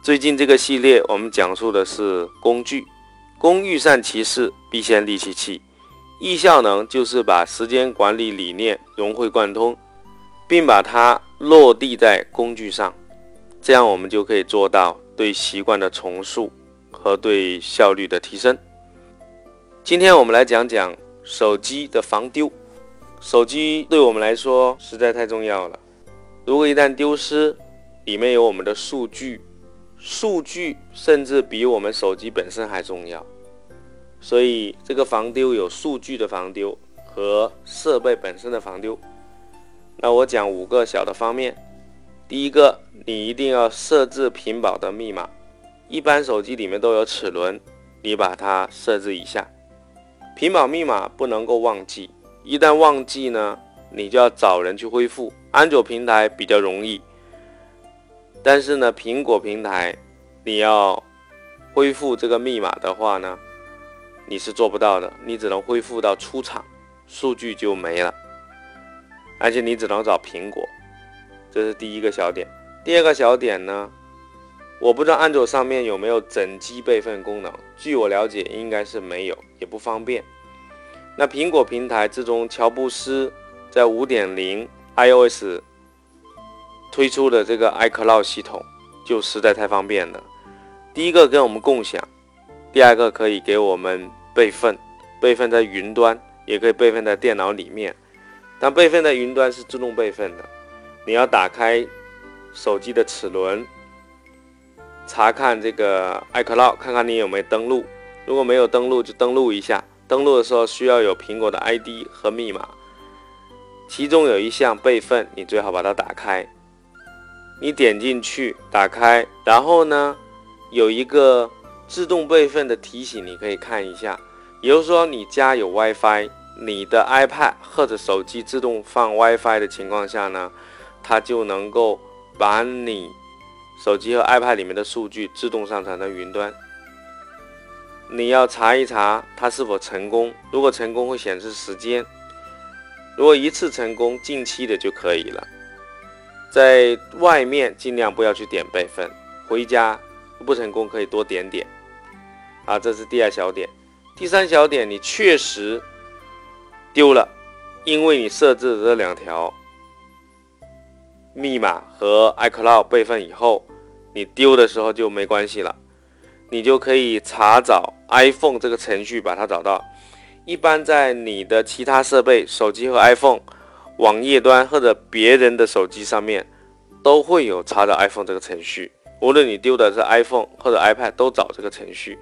最近这个系列，我们讲述的是工具。工欲善其事，必先利其器。易效能就是把时间管理理念融会贯通，并把它落地在工具上，这样我们就可以做到对习惯的重塑和对效率的提升。今天我们来讲讲手机的防丢。手机对我们来说实在太重要了，如果一旦丢失，里面有我们的数据，数据甚至比我们手机本身还重要，所以这个防丢有数据的防丢和设备本身的防丢。那我讲五个小的方面，第一个，你一定要设置屏保的密码，一般手机里面都有齿轮，你把它设置一下。屏保密码不能够忘记，一旦忘记呢，你就要找人去恢复。安卓平台比较容易。但是呢，苹果平台，你要恢复这个密码的话呢，你是做不到的，你只能恢复到出厂，数据就没了，而且你只能找苹果，这是第一个小点。第二个小点呢，我不知道安卓上面有没有整机备份功能，据我了解应该是没有，也不方便。那苹果平台之中乔布斯在五点零 iOS。推出的这个 iCloud 系统就实在太方便了。第一个跟我们共享，第二个可以给我们备份，备份在云端，也可以备份在电脑里面。但备份在云端是自动备份的，你要打开手机的齿轮，查看这个 iCloud，看看你有没有登录。如果没有登录，就登录一下。登录的时候需要有苹果的 ID 和密码，其中有一项备份，你最好把它打开。你点进去，打开，然后呢，有一个自动备份的提醒，你可以看一下。也就是说，你家有 WiFi，你的 iPad 或者手机自动放 WiFi 的情况下呢，它就能够把你手机和 iPad 里面的数据自动上传到云端。你要查一查它是否成功，如果成功会显示时间，如果一次成功，近期的就可以了。在外面尽量不要去点备份，回家不成功可以多点点。啊，这是第二小点。第三小点，你确实丢了，因为你设置的这两条密码和 iCloud 备份以后，你丢的时候就没关系了，你就可以查找 iPhone 这个程序把它找到。一般在你的其他设备，手机和 iPhone。网页端或者别人的手机上面都会有查找 iPhone 这个程序，无论你丢的是 iPhone 或者 iPad，都找这个程序，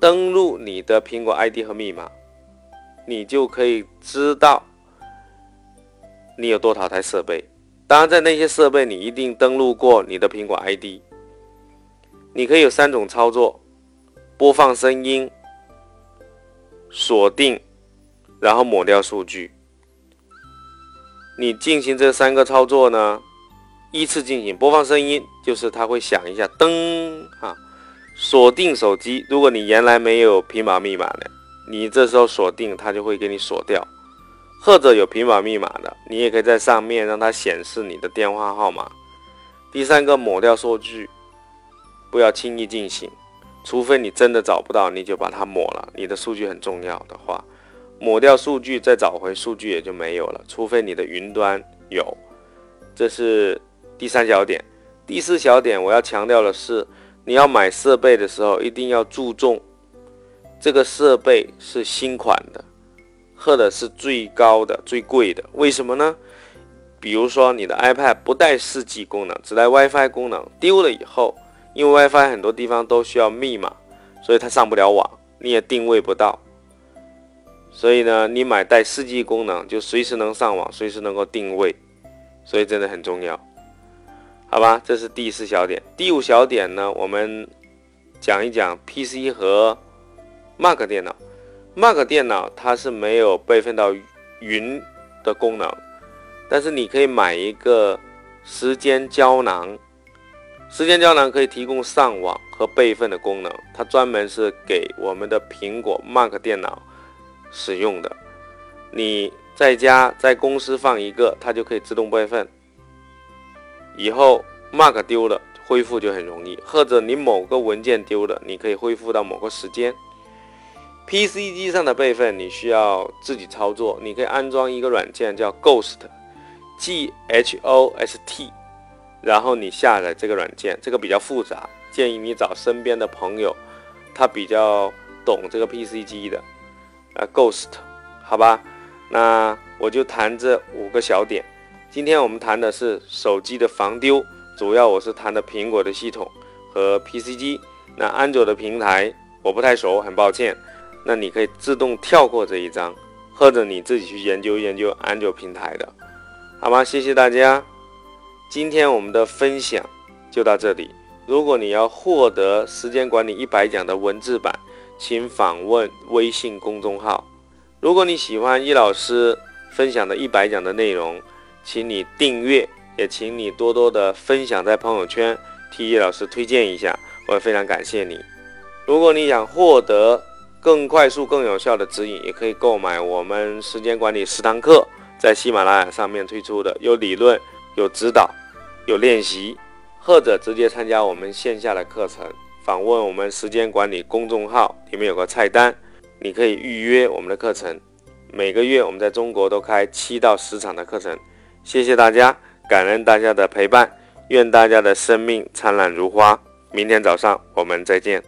登录你的苹果 ID 和密码，你就可以知道你有多少台设备。当然，在那些设备你一定登录过你的苹果 ID。你可以有三种操作：播放声音、锁定，然后抹掉数据。你进行这三个操作呢，依次进行。播放声音就是它会响一下，噔啊，锁定手机。如果你原来没有屏保密码的，你这时候锁定它就会给你锁掉。或者有屏保密码的，你也可以在上面让它显示你的电话号码。第三个抹掉数据，不要轻易进行，除非你真的找不到，你就把它抹了。你的数据很重要的话。抹掉数据，再找回数据也就没有了，除非你的云端有。这是第三小点。第四小点，我要强调的是，你要买设备的时候，一定要注重这个设备是新款的，或者是最高的、最贵的。为什么呢？比如说你的 iPad 不带 4G 功能，只带 WiFi 功能，丢了以后，因为 WiFi 很多地方都需要密码，所以它上不了网，你也定位不到。所以呢，你买带 4G 功能，就随时能上网，随时能够定位，所以真的很重要。好吧，这是第四小点。第五小点呢，我们讲一讲 PC 和 Mac 电脑。Mac 电脑它是没有备份到云的功能，但是你可以买一个时间胶囊。时间胶囊可以提供上网和备份的功能，它专门是给我们的苹果 Mac 电脑使用的。你在家在公司放一个，它就可以自动备份。以后 mark 丢了，恢复就很容易；或者你某个文件丢了，你可以恢复到某个时间。PC 机上的备份你需要自己操作，你可以安装一个软件叫 Ghost，G H O S T。然后你下载这个软件，这个比较复杂，建议你找身边的朋友，他比较懂这个 PC 机的，啊，Ghost，好吧，那我就谈这五个小点。今天我们谈的是手机的防丢，主要我是谈的苹果的系统和 PC 机。那安卓的平台我不太熟，很抱歉。那你可以自动跳过这一章，或者你自己去研究研究安卓平台的，好吗？谢谢大家。今天我们的分享就到这里。如果你要获得《时间管理一百讲》的文字版，请访问微信公众号。如果你喜欢易老师分享的一百讲的内容，请你订阅，也请你多多的分享在朋友圈，替易老师推荐一下，我也非常感谢你。如果你想获得更快速、更有效的指引，也可以购买我们时间管理十堂课，在喜马拉雅上面推出的，有理论。有指导，有练习，或者直接参加我们线下的课程，访问我们时间管理公众号，里面有个菜单，你可以预约我们的课程。每个月我们在中国都开七到十场的课程。谢谢大家，感恩大家的陪伴，愿大家的生命灿烂如花。明天早上我们再见。